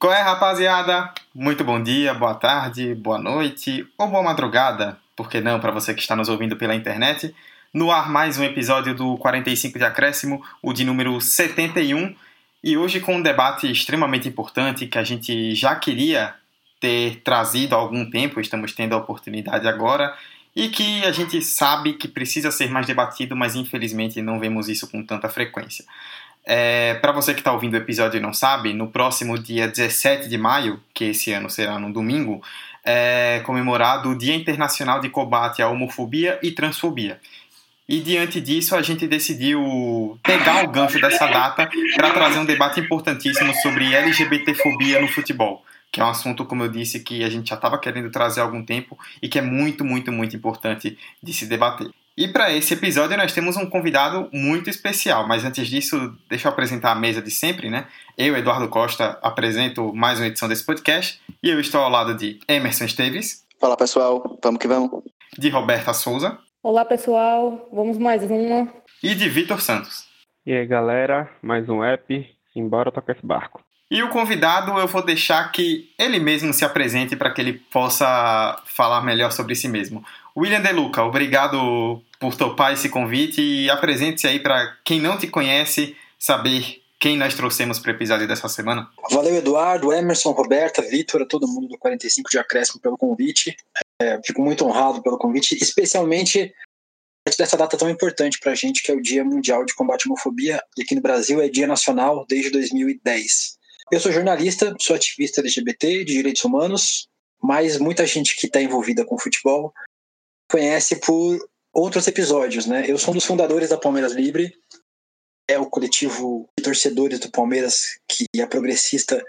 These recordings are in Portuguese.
Qual é, rapaziada? Muito bom dia, boa tarde, boa noite ou boa madrugada, por que não para você que está nos ouvindo pela internet. No ar mais um episódio do 45 de Acréscimo, o de número 71, e hoje com um debate extremamente importante que a gente já queria ter trazido há algum tempo, estamos tendo a oportunidade agora, e que a gente sabe que precisa ser mais debatido, mas infelizmente não vemos isso com tanta frequência. É, para você que está ouvindo o episódio e não sabe, no próximo dia 17 de maio, que esse ano será no domingo, é comemorado o Dia Internacional de Combate à Homofobia e Transfobia. E diante disso, a gente decidiu pegar o gancho dessa data para trazer um debate importantíssimo sobre LGBTfobia no futebol, que é um assunto, como eu disse, que a gente já estava querendo trazer há algum tempo e que é muito, muito, muito importante de se debater. E para esse episódio nós temos um convidado muito especial, mas antes disso, deixa eu apresentar a mesa de sempre, né? Eu, Eduardo Costa, apresento mais uma edição desse podcast e eu estou ao lado de Emerson Esteves. Fala pessoal, vamos que vamos. De Roberta Souza. Olá pessoal, vamos mais uma. E de Vitor Santos. E aí galera, mais um app, embora tocar esse barco. E o convidado eu vou deixar que ele mesmo se apresente para que ele possa falar melhor sobre si mesmo. William De Luca, obrigado por topar esse convite e apresente-se aí para quem não te conhece saber quem nós trouxemos para o episódio dessa semana. Valeu, Eduardo, Emerson, Roberta, Vitor, todo mundo do 45 de Acréscimo pelo convite. É, fico muito honrado pelo convite, especialmente dessa data tão importante para a gente, que é o Dia Mundial de Combate à Homofobia, e aqui no Brasil é Dia Nacional desde 2010. Eu sou jornalista, sou ativista LGBT, de direitos humanos, mas muita gente que está envolvida com futebol conhece por outros episódios, né? Eu sou um dos fundadores da Palmeiras Livre, é o coletivo de torcedores do Palmeiras que é progressista,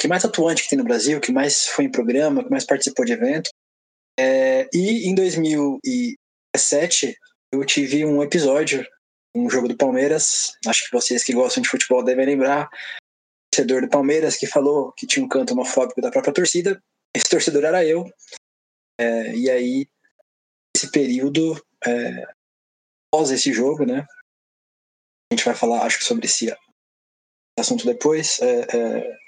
que mais atuante que tem no Brasil, que mais foi em programa, que mais participou de evento. É, e em 2017 eu tive um episódio, um jogo do Palmeiras, acho que vocês que gostam de futebol devem lembrar, torcedor do Palmeiras que falou que tinha um canto homofóbico da própria torcida. Esse torcedor era eu. É, e aí, esse período, é, após esse jogo, né? A gente vai falar, acho que, sobre esse assunto depois. É, é,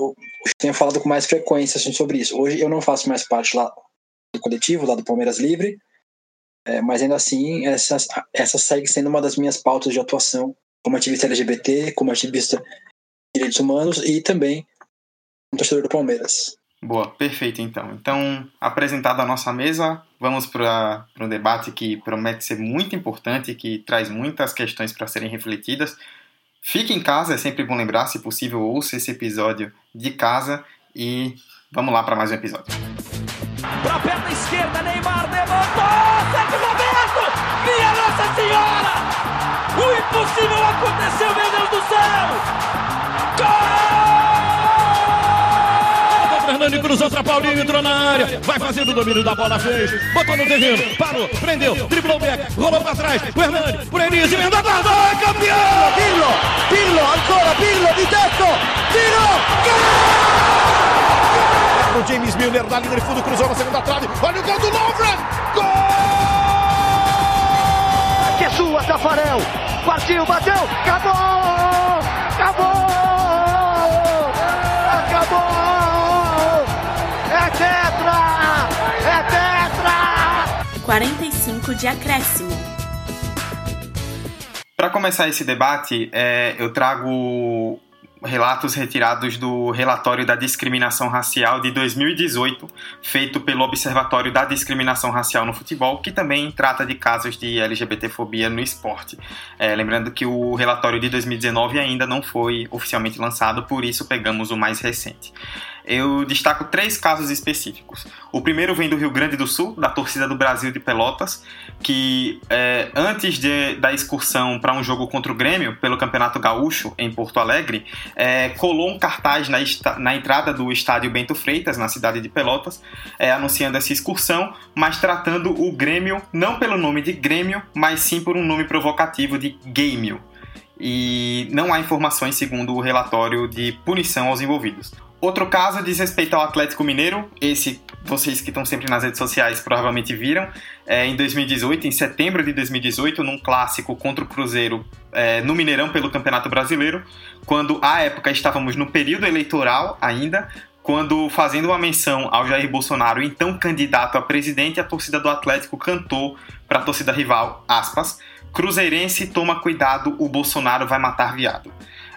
eu tenho falado com mais frequência assim, sobre isso. Hoje eu não faço mais parte lá do coletivo, lá do Palmeiras Livre, é, mas ainda assim, essa, essa segue sendo uma das minhas pautas de atuação como ativista LGBT, como ativista de direitos humanos e também como torcedor do Palmeiras. Boa, perfeito então. Então, apresentada a nossa mesa, vamos para um debate que promete ser muito importante, que traz muitas questões para serem refletidas. Fique em casa, é sempre bom lembrar, se possível, ouça esse episódio de casa e vamos lá para mais um episódio. Para a perna esquerda, Neymar levantou! Sérgio Roberto! Minha Nossa Senhora! O impossível aconteceu, Fernando cruzou para Paulinho, entrou na área, vai fazendo o domínio da bola, fez, botou no terreno, parou, prendeu, driblou o back, rolou para trás, o Hernani, por Enis, emenda guarda, é campeão! Pirlo, Pirlo, ancora Pirlo di tetto, tiro, gol! O James Milner na linha de fundo, cruzou na segunda trave, olha o gol do Lovren, gol! Que sua, Tafarel, partiu, bateu, acabou, acabou! 45 de acréscimo. Para começar esse debate, é, eu trago relatos retirados do relatório da discriminação racial de 2018, feito pelo Observatório da Discriminação Racial no Futebol, que também trata de casos de LGBTfobia no esporte. É, lembrando que o relatório de 2019 ainda não foi oficialmente lançado, por isso pegamos o mais recente eu destaco três casos específicos. O primeiro vem do Rio Grande do Sul, da torcida do Brasil de Pelotas, que é, antes de, da excursão para um jogo contra o Grêmio, pelo Campeonato Gaúcho, em Porto Alegre, é, colou um cartaz na, na, entrada do estádio Bento Freitas, na cidade de Pelotas, é, anunciando essa excursão, mas tratando o Grêmio não pelo nome de Grêmio, mas sim por um nome provocativo de Gêmeo. e não há informações segundo o relatório de punição aos envolvidos. Outro caso diz respeito ao Atlético Mineiro. Esse, vocês que estão sempre nas redes sociais provavelmente viram. É, em 2018, em setembro de 2018, num clássico contra o Cruzeiro é, no Mineirão pelo Campeonato Brasileiro, quando à época estávamos no período eleitoral ainda, quando fazendo uma menção ao Jair Bolsonaro, então candidato a presidente, a torcida do Atlético cantou para a torcida rival, aspas, Cruzeirense toma cuidado, o Bolsonaro vai matar viado.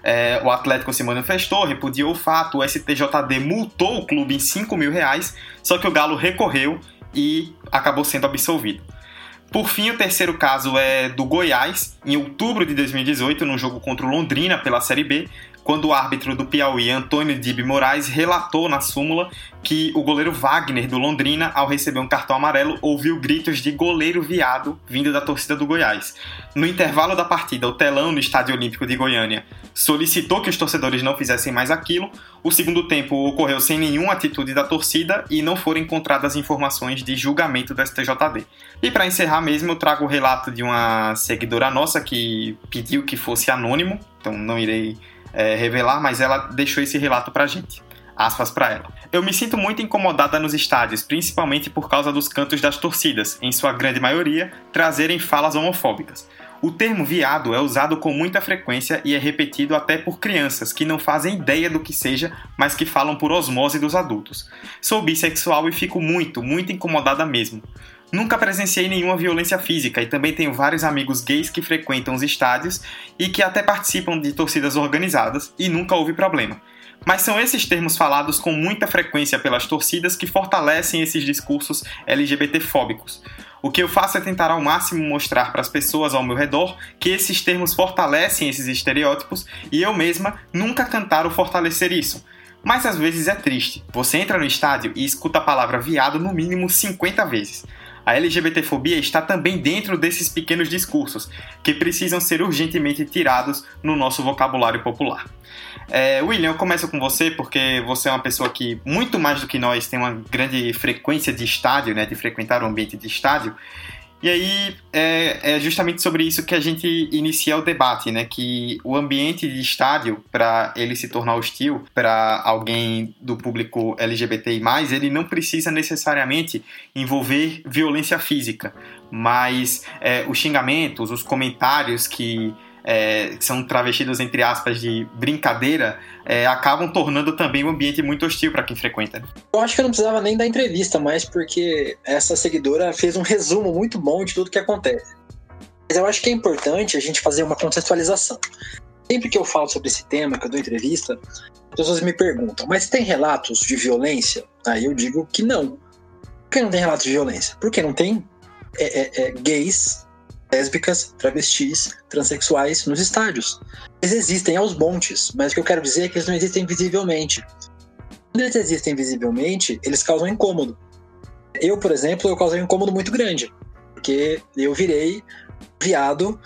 É, o Atlético se manifestou, repudiou o fato, o STJD multou o clube em 5 mil reais, só que o Galo recorreu e acabou sendo absolvido. Por fim, o terceiro caso é do Goiás, em outubro de 2018, num jogo contra o Londrina pela Série B, quando o árbitro do Piauí, Antônio Dib Moraes, relatou na súmula que o goleiro Wagner do Londrina, ao receber um cartão amarelo, ouviu gritos de goleiro viado vindo da torcida do Goiás. No intervalo da partida, o telão no Estádio Olímpico de Goiânia solicitou que os torcedores não fizessem mais aquilo. O segundo tempo ocorreu sem nenhuma atitude da torcida e não foram encontradas informações de julgamento do STJD. E para encerrar mesmo, eu trago o relato de uma seguidora nossa que pediu que fosse anônimo, então não irei é, revelar, mas ela deixou esse relato pra gente. Aspas para ela. Eu me sinto muito incomodada nos estádios, principalmente por causa dos cantos das torcidas, em sua grande maioria, trazerem falas homofóbicas. O termo viado é usado com muita frequência e é repetido até por crianças que não fazem ideia do que seja, mas que falam por osmose dos adultos. Sou bissexual e fico muito, muito incomodada mesmo. Nunca presenciei nenhuma violência física e também tenho vários amigos gays que frequentam os estádios e que até participam de torcidas organizadas e nunca houve problema. Mas são esses termos falados com muita frequência pelas torcidas que fortalecem esses discursos LGBTfóbicos. O que eu faço é tentar ao máximo mostrar para as pessoas ao meu redor que esses termos fortalecem esses estereótipos e eu mesma nunca cantar ou fortalecer isso. Mas às vezes é triste. Você entra no estádio e escuta a palavra viado no mínimo 50 vezes. A LGBTfobia está também dentro desses pequenos discursos, que precisam ser urgentemente tirados no nosso vocabulário popular. É, William, eu começo com você porque você é uma pessoa que, muito mais do que nós, tem uma grande frequência de estádio, né, de frequentar o ambiente de estádio. E aí é, é, justamente sobre isso que a gente inicia o debate, né? Que o ambiente de estádio, para ele se tornar hostil para alguém do público LGBTI, ele não precisa necessariamente envolver violência física, mas é, os xingamentos, os comentários que é, que são travestidos, entre aspas, de brincadeira, é, acabam tornando também o ambiente muito hostil para quem frequenta. Eu acho que eu não precisava nem da entrevista mais, porque essa seguidora fez um resumo muito bom de tudo que acontece. Mas eu acho que é importante a gente fazer uma contextualização. Sempre que eu falo sobre esse tema, que eu dou entrevista, as pessoas me perguntam, mas tem relatos de violência? Aí eu digo que não. Por que não tem relatos de violência? Porque não tem é, é, é gays lésbicas, travestis, transexuais nos estádios. Eles existem aos montes, mas o que eu quero dizer é que eles não existem visivelmente. Quando eles existem visivelmente, eles causam incômodo. Eu, por exemplo, eu causei um incômodo muito grande, porque eu virei viado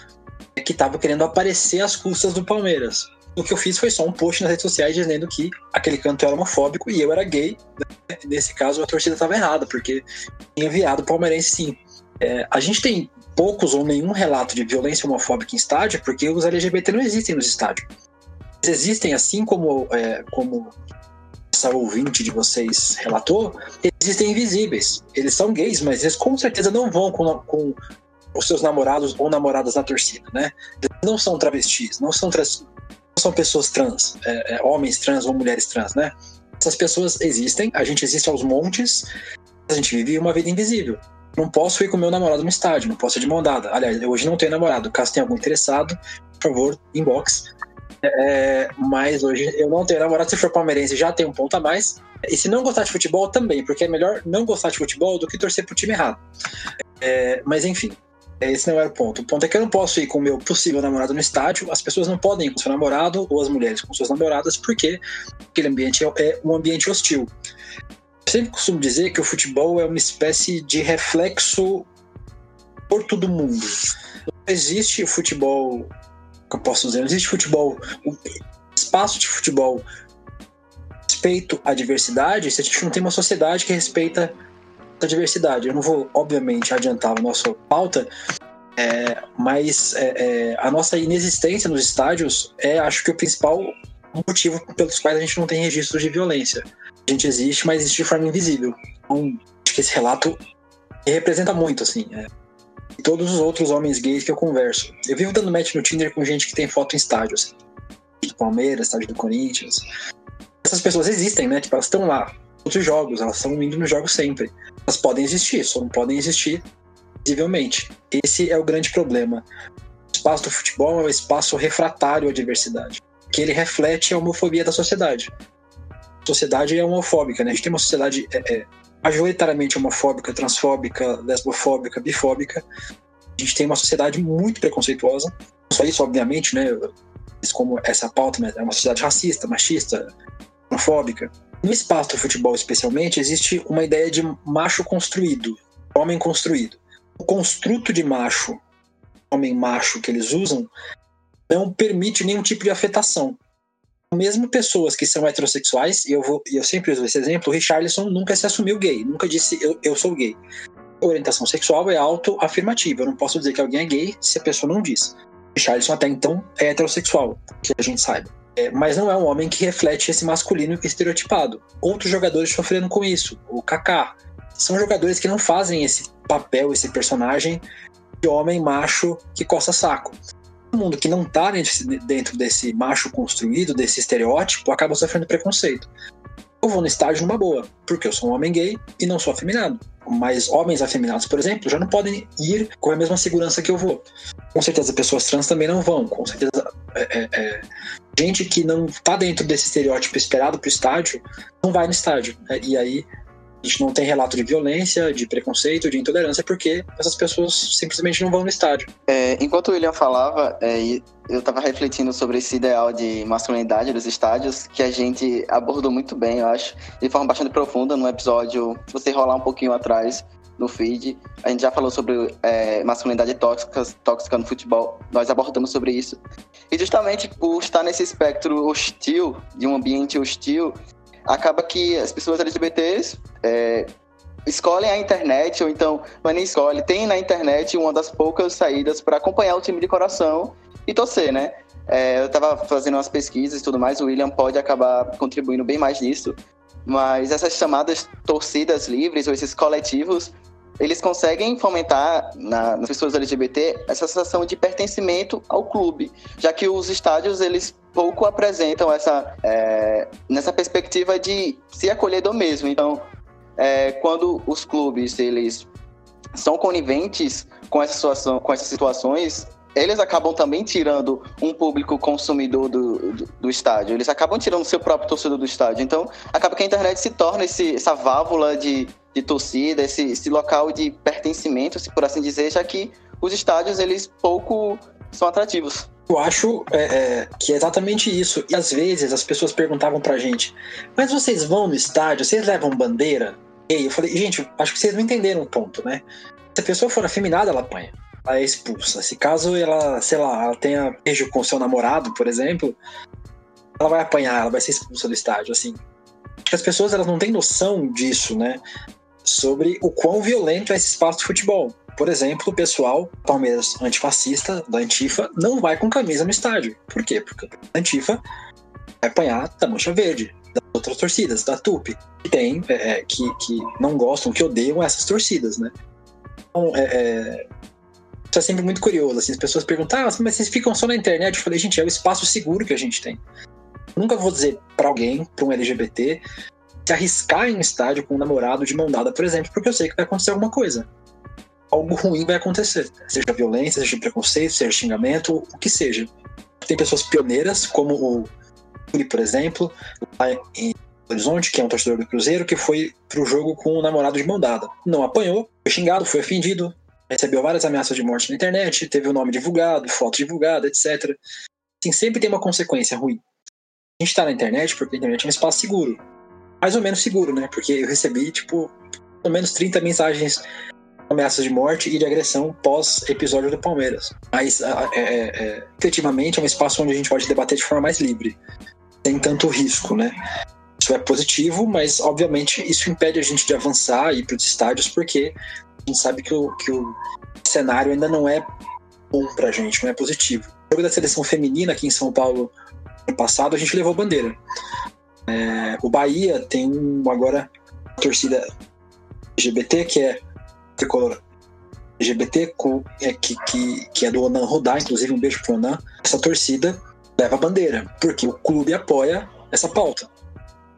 que estava querendo aparecer às custas do Palmeiras. O que eu fiz foi só um post nas redes sociais dizendo que aquele canto era homofóbico e eu era gay. Né? Nesse caso, a torcida estava errada, porque tinha viado palmeirense sim. É, a gente tem poucos ou nenhum relato de violência homofóbica em estádio, porque os LGBT não existem nos estádios. Eles existem, assim como, é, como essa ouvinte de vocês relatou, existem invisíveis. Eles são gays, mas eles com certeza não vão com, com os seus namorados ou namoradas na torcida, né? Eles não são travestis, não são, trans, não são pessoas trans, é, é, homens trans ou mulheres trans, né? Essas pessoas existem, a gente existe aos montes, a gente vive uma vida invisível não posso ir com meu namorado no estádio, não posso ir de mão dada. Aliás, eu hoje não tenho namorado. Caso tenha algum interessado, por favor, inbox. É, mas hoje eu não tenho namorado. Se for palmeirense, já tem um ponto a mais. E se não gostar de futebol, também, porque é melhor não gostar de futebol do que torcer pro time errado. É, mas enfim, esse não era o ponto. O ponto é que eu não posso ir com o meu possível namorado no estádio, as pessoas não podem ir com seu namorado, ou as mulheres com suas namoradas, porque aquele ambiente é, é um ambiente hostil sempre costumo dizer que o futebol é uma espécie de reflexo por todo mundo. Não existe futebol, que eu posso dizer, não existe futebol, um espaço de futebol respeito à diversidade se a gente não tem uma sociedade que respeita a diversidade. Eu não vou, obviamente, adiantar a nossa pauta, É, mas é, é, a nossa inexistência nos estádios é, acho que, o principal motivo pelos quais a gente não tem registros de violência. A gente existe, mas existe de forma invisível. Então, acho que esse relato representa muito, assim. É. E todos os outros homens gays que eu converso. Eu vivo dando match no Tinder com gente que tem foto em estádio, assim. Do Palmeiras, estádio do Corinthians. Essas pessoas existem, né? Tipo, elas estão lá. Outros jogos, elas estão indo nos jogos sempre. Elas podem existir, só não podem existir visivelmente. Esse é o grande problema. O espaço do futebol é um espaço refratário à diversidade, que ele reflete a homofobia da sociedade. Sociedade é homofóbica, né? A gente tem uma sociedade é, é, majoritariamente homofóbica, transfóbica, lesbofóbica, bifóbica. A gente tem uma sociedade muito preconceituosa. Não só isso, obviamente, né? Como essa pauta né? é uma sociedade racista, machista, homofóbica. No espaço do futebol, especialmente, existe uma ideia de macho construído, homem construído. O construto de macho, homem macho que eles usam, não permite nenhum tipo de afetação mesmo pessoas que são heterossexuais, e eu, vou, eu sempre uso esse exemplo, o Richarlison nunca se assumiu gay, nunca disse eu, eu sou gay. Orientação sexual é autoafirmativa, eu não posso dizer que alguém é gay se a pessoa não diz. Richarlison até então é heterossexual, que a gente saiba. É, mas não é um homem que reflete esse masculino estereotipado. Outros jogadores sofrendo com isso, o Kaká. São jogadores que não fazem esse papel, esse personagem de homem macho que coça saco mundo que não tá dentro desse macho construído, desse estereótipo, acaba sofrendo preconceito. Eu vou no estádio numa boa, porque eu sou um homem gay e não sou afeminado. Mas homens afeminados, por exemplo, já não podem ir com a mesma segurança que eu vou. Com certeza pessoas trans também não vão. Com certeza é, é, é gente que não tá dentro desse estereótipo esperado pro estádio não vai no estádio. E aí a gente não tem relato de violência, de preconceito, de intolerância, porque essas pessoas simplesmente não vão no estádio. É, enquanto o William falava, é, eu estava refletindo sobre esse ideal de masculinidade dos estádios, que a gente abordou muito bem, eu acho, de forma bastante profunda no episódio, se você rolar um pouquinho atrás no feed, a gente já falou sobre é, masculinidade tóxica, tóxica no futebol, nós abordamos sobre isso. E justamente por estar nesse espectro hostil, de um ambiente hostil, acaba que as pessoas LGBTs é, escolhem a internet, ou então, não é nem escolhe, tem na internet uma das poucas saídas para acompanhar o time de coração e torcer, né? É, eu estava fazendo umas pesquisas e tudo mais, o William pode acabar contribuindo bem mais nisso, mas essas chamadas torcidas livres ou esses coletivos, eles conseguem fomentar na, nas pessoas LGBT essa sensação de pertencimento ao clube, já que os estádios eles pouco apresentam essa é, nessa perspectiva de se acolhedor mesmo. Então, é, quando os clubes eles são coniventes com essa situação, com essas situações, eles acabam também tirando um público consumidor do, do, do, estádio. Eles acabam tirando seu próprio torcedor do estádio. Então, acaba que a internet se torna esse, essa válvula de, de torcida, esse, esse local de pertencimento, se por assim dizer, já que os estádios eles pouco são atrativos. Eu acho é, é, que é exatamente isso. E às vezes as pessoas perguntavam pra gente: Mas vocês vão no estádio? Vocês levam bandeira? E eu falei: Gente, acho que vocês não entenderam o ponto, né? Se a pessoa for afeminada, ela apanha. Ela é expulsa. Se caso ela, sei lá, ela tenha beijo com seu namorado, por exemplo, ela vai apanhar, ela vai ser expulsa do estádio, assim. As pessoas elas não têm noção disso, né? Sobre o quão violento é esse espaço de futebol. Por exemplo, o pessoal Palmeiras antifascista da Antifa não vai com camisa no estádio. Por quê? Porque a Antifa vai apanhar da Mancha Verde, das outras torcidas, da TUP, que tem, é, é, que, que não gostam, que odeiam essas torcidas, né? Então, é, é, isso é sempre muito curioso, assim, as pessoas perguntam, ah, mas vocês ficam só na internet? Eu falei, gente, é o espaço seguro que a gente tem. nunca vou dizer para alguém, para um LGBT, se arriscar em um estádio com um namorado de mão dada, por exemplo, porque eu sei que vai acontecer alguma coisa algo ruim vai acontecer. Seja violência, seja preconceito, seja xingamento, o que seja. Tem pessoas pioneiras, como o Yuri, por exemplo, lá em Horizonte, que é um torcedor do Cruzeiro, que foi pro jogo com o namorado de mão dada. Não apanhou, foi xingado, foi ofendido, recebeu várias ameaças de morte na internet, teve o nome divulgado, foto divulgada, etc. Assim, sempre tem uma consequência ruim. A gente tá na internet porque a internet é um espaço seguro. Mais ou menos seguro, né? Porque eu recebi, tipo, pelo menos 30 mensagens ameaças de morte e de agressão pós episódio do Palmeiras. Mas é, é, efetivamente é um espaço onde a gente pode debater de forma mais livre, sem tanto risco, né? Isso é positivo, mas obviamente isso impede a gente de avançar e ir para os estádios, porque a gente sabe que o, que o cenário ainda não é bom pra gente, não é positivo. O jogo da seleção feminina aqui em São Paulo no passado, a gente levou bandeira. É, o Bahia tem agora a torcida LGBT, que é tricolor LGBT, é, que, que, que é do Onan Rodar, inclusive um beijo pro Onan. Essa torcida leva a bandeira, porque o clube apoia essa pauta.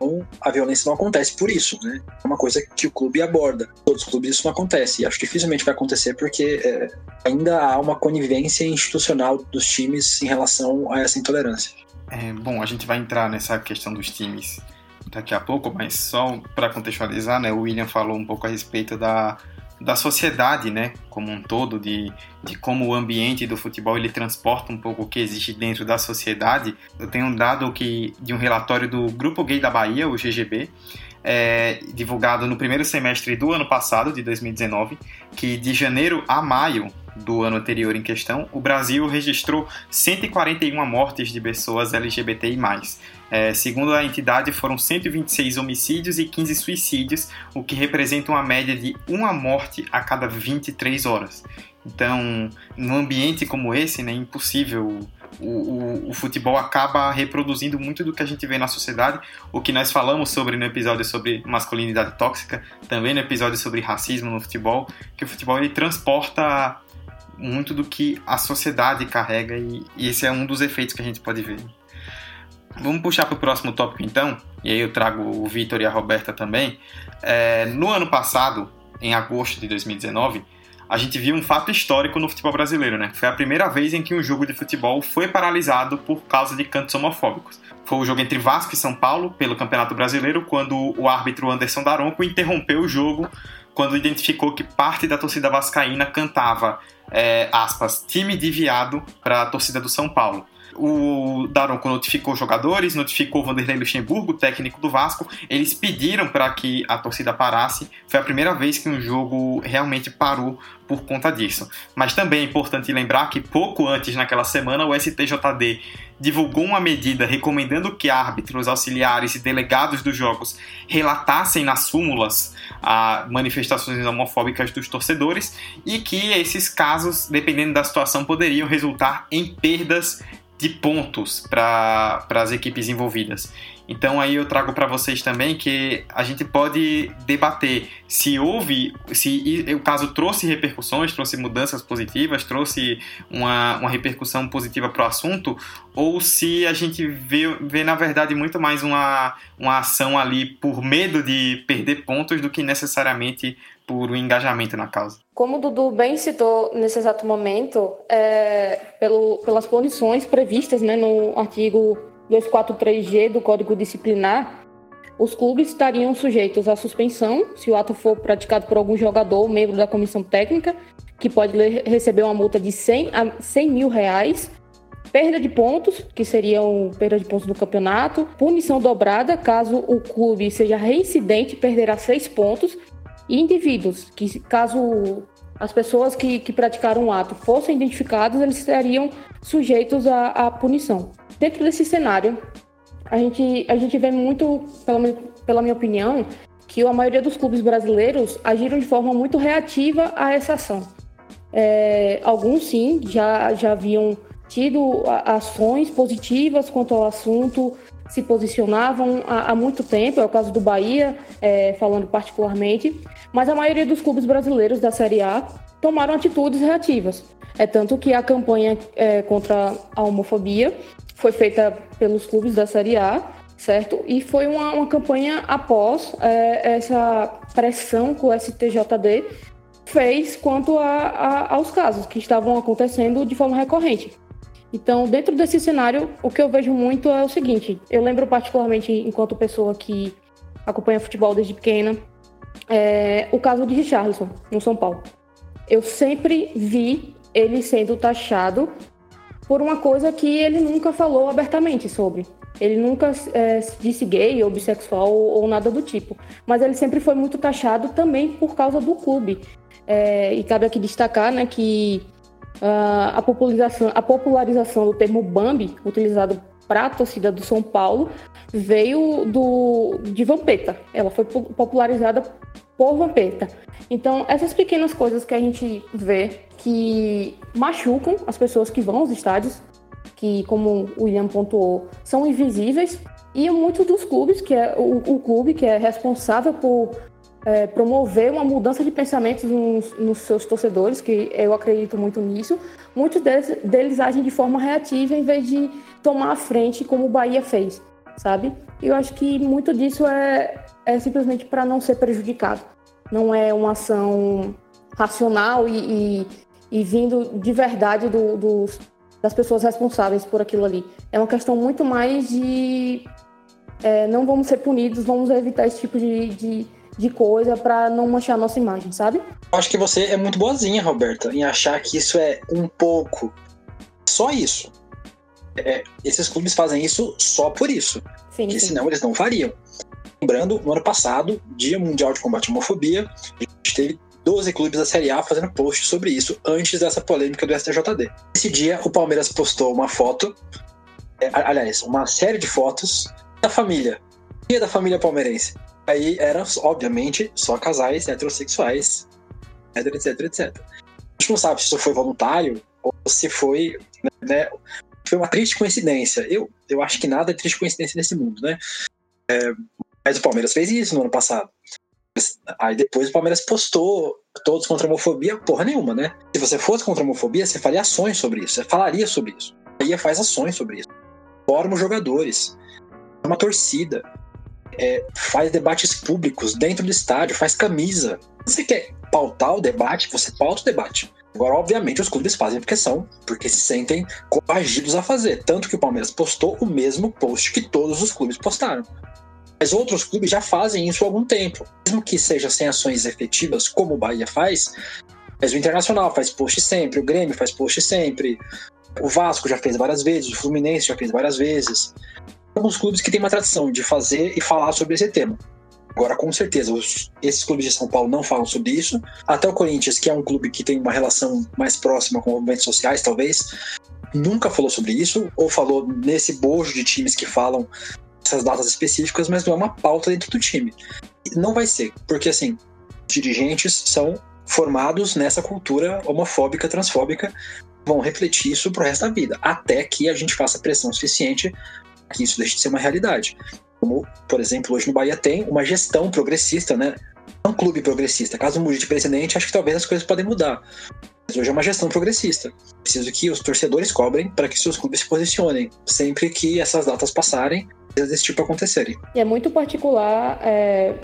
Então, a violência não acontece por isso, né? É uma coisa que o clube aborda. Todos os clubes isso não acontece. E acho que dificilmente vai acontecer porque é, ainda há uma conivência institucional dos times em relação a essa intolerância. É, bom, a gente vai entrar nessa questão dos times daqui a pouco, mas só para contextualizar, né? O William falou um pouco a respeito da da sociedade, né, como um todo, de, de como o ambiente do futebol ele transporta um pouco o que existe dentro da sociedade. Eu tenho um dado que de um relatório do Grupo Gay da Bahia, o GGB, é, divulgado no primeiro semestre do ano passado, de 2019, que de janeiro a maio do ano anterior em questão, o Brasil registrou 141 mortes de pessoas LGBTI+. É, segundo a entidade, foram 126 homicídios e 15 suicídios, o que representa uma média de uma morte a cada 23 horas. Então, num ambiente como esse, né, é impossível o, o, o, futebol acaba reproduzindo muito do que a gente vê na sociedade, o que nós falamos sobre no episódio sobre masculinidade tóxica, também no episódio sobre racismo no futebol, que o futebol ele transporta muito do que a sociedade carrega e, e esse é um dos efeitos que a gente pode ver. Vamos puxar para o próximo tópico então, e aí eu trago o Vitor e a Roberta também. É, no ano passado, em agosto de 2019, a gente viu um fato histórico no futebol brasileiro, né? Foi a primeira vez em que um jogo de futebol foi paralisado por causa de cantos homofóbicos. Foi o jogo entre Vasco e São Paulo, pelo Campeonato Brasileiro, quando o árbitro Anderson Daronco interrompeu o jogo quando identificou que parte da torcida vascaína cantava, é, aspas, time de viado para a torcida do São Paulo. O Daronco notificou jogadores, notificou Vanderlei Luxemburgo, técnico do Vasco. Eles pediram para que a torcida parasse. Foi a primeira vez que um jogo realmente parou por conta disso. Mas também é importante lembrar que pouco antes, naquela semana, o STJD divulgou uma medida recomendando que árbitros, auxiliares e delegados dos jogos relatassem nas súmulas a manifestações homofóbicas dos torcedores e que esses casos, dependendo da situação, poderiam resultar em perdas de pontos para as equipes envolvidas. Então aí eu trago para vocês também que a gente pode debater se houve, se o caso trouxe repercussões, trouxe mudanças positivas, trouxe uma, uma repercussão positiva para o assunto, ou se a gente vê, vê na verdade muito mais uma, uma ação ali por medo de perder pontos do que necessariamente por um engajamento na causa. Como o Dudu bem citou nesse exato momento, é, pelo, pelas punições previstas né, no artigo 243G do Código Disciplinar, os clubes estariam sujeitos à suspensão se o ato for praticado por algum jogador ou membro da comissão técnica, que pode receber uma multa de 100 a 100 mil reais, perda de pontos, que seriam perda de pontos do campeonato, punição dobrada caso o clube seja reincidente, perderá seis pontos, e indivíduos que, caso as pessoas que, que praticaram o ato fossem identificadas, eles estariam sujeitos à, à punição. Dentro desse cenário, a gente, a gente vê muito, pela, pela minha opinião, que a maioria dos clubes brasileiros agiram de forma muito reativa a essa ação. É, alguns, sim, já, já haviam tido ações positivas quanto ao assunto, se posicionavam há, há muito tempo, é o caso do Bahia, é, falando particularmente, mas a maioria dos clubes brasileiros da Série A tomaram atitudes reativas. É tanto que a campanha é, contra a homofobia foi feita pelos clubes da Série A, certo? E foi uma, uma campanha após é, essa pressão que o STJD fez quanto a, a, aos casos que estavam acontecendo de forma recorrente. Então, dentro desse cenário, o que eu vejo muito é o seguinte: eu lembro particularmente, enquanto pessoa que acompanha futebol desde pequena, é, o caso de Richarlison, no São Paulo. Eu sempre vi ele sendo taxado por uma coisa que ele nunca falou abertamente sobre. Ele nunca é, disse gay ou bissexual ou, nada do tipo. Mas ele sempre foi muito taxado também por causa do clube. É, e cabe aqui destacar né, que uh, a, popularização, a popularização do termo Bambi, utilizado para a torcida do São Paulo, veio do, de Vampeta. Ela foi popularizada por Vampeta. Então, essas pequenas coisas que a gente vê que machucam as pessoas que vão aos estádios, que, como o William pontuou, são invisíveis, e muitos dos clubes, que é o, o clube que é responsável por é, promover uma mudança de pensamentos nos, nos, seus torcedores, que eu acredito muito nisso, muitos deles, deles agem de forma reativa em vez de tomar a frente como o Bahia fez, sabe? Eu acho que muito disso é, é simplesmente para não ser prejudicado. Não é uma ação racional e, e, e vindo de verdade do, dos, das pessoas responsáveis por aquilo ali. É uma questão muito mais de é, não vamos ser punidos, vamos evitar esse tipo de, de, de coisa para não manchar a nossa imagem, sabe? Eu acho que você é muito boazinha, Roberta, em achar que isso é um pouco só isso. É, esses clubes fazem isso só por isso. Sim, porque sim. senão eles não fariam. Lembrando, no ano passado, Dia Mundial de Combate à Homofobia, a gente teve 12 clubes da Série A fazendo post sobre isso antes dessa polêmica do STJD. Nesse dia, o Palmeiras postou uma foto, é, aliás, uma série de fotos da família. E da família palmeirense? Aí eram, obviamente, só casais heterossexuais, etc, etc, etc. A gente não sabe se isso foi voluntário ou se foi, né, foi uma triste coincidência. Eu, eu acho que nada é triste coincidência nesse mundo, né? É, mas o Palmeiras fez isso no ano passado. Aí depois o Palmeiras postou todos contra a homofobia, porra nenhuma, né? Se você fosse contra a homofobia, você faria ações sobre isso, você falaria sobre isso. Aí faz ações sobre isso. Forma os jogadores, uma torcida, é, faz debates públicos dentro do estádio, faz camisa. Você quer pautar o debate, você pauta o debate. Agora, obviamente, os clubes fazem porque são, porque se sentem coagidos a fazer. Tanto que o Palmeiras postou o mesmo post que todos os clubes postaram. Mas outros clubes já fazem isso há algum tempo. Mesmo que seja sem ações efetivas, como o Bahia faz, mas o Internacional faz post sempre, o Grêmio faz post sempre, o Vasco já fez várias vezes, o Fluminense já fez várias vezes alguns clubes que têm uma tradição de fazer e falar sobre esse tema. Agora, com certeza, os, esses clubes de São Paulo não falam sobre isso. Até o Corinthians, que é um clube que tem uma relação mais próxima com movimentos sociais, talvez, nunca falou sobre isso, ou falou nesse bojo de times que falam essas datas específicas, mas não é uma pauta dentro do time. Não vai ser, porque assim, dirigentes são formados nessa cultura homofóbica, transfóbica, vão refletir isso pro resto da vida, até que a gente faça pressão suficiente que isso deixe de ser uma realidade. Como, por exemplo, hoje no Bahia tem uma gestão progressista, né? É um clube progressista. Caso mude de presidente, acho que talvez as coisas podem mudar. Mas hoje é uma gestão progressista. Preciso que os torcedores cobrem para que seus clubes se posicionem sempre que essas datas passarem, desse tipo acontecerem. E é muito particular é,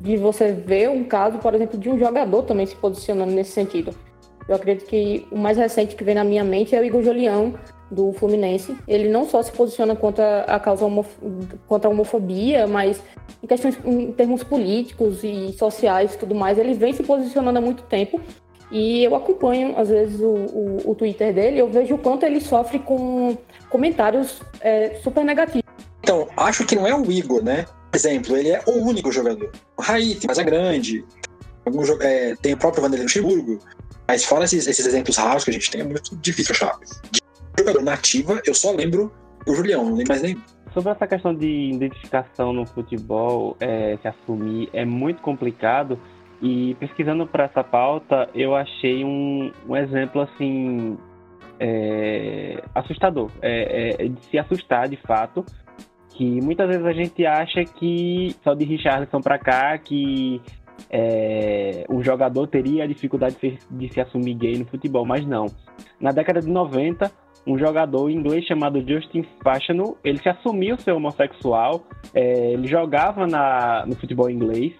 de você ver um caso, por exemplo, de um jogador também se posicionando nesse sentido. Eu acredito que o mais recente que vem na minha mente é o Igor Julião, do Fluminense. Ele não só se posiciona contra a causa contra a homofobia, mas em questões em termos políticos e sociais e tudo mais, ele vem se posicionando há muito tempo. E eu acompanho, às vezes, o, o, o Twitter dele, eu vejo o quanto ele sofre com comentários é, super negativos. Então, acho que não é o Igor, né? Por exemplo, ele é o único jogador. O Raí tem mais a grande, é, tem o próprio Vanderlei Luxemburgo. Mas fora esses, esses exemplos raros que a gente tem, é muito difícil achar. Jogador nativa, eu só lembro o Julião, não lembro mais nenhum. Sobre essa questão de identificação no futebol, é, se assumir, é muito complicado. E pesquisando para essa pauta, eu achei um, um exemplo assim é, assustador, é, é, de se assustar de fato, que muitas vezes a gente acha que só de Richardson para cá que é, o jogador teria a dificuldade de, de se assumir gay no futebol, mas não. Na década de 90, um jogador inglês chamado Justin Fashanu, ele se assumiu ser homossexual, é, ele jogava na, no futebol inglês,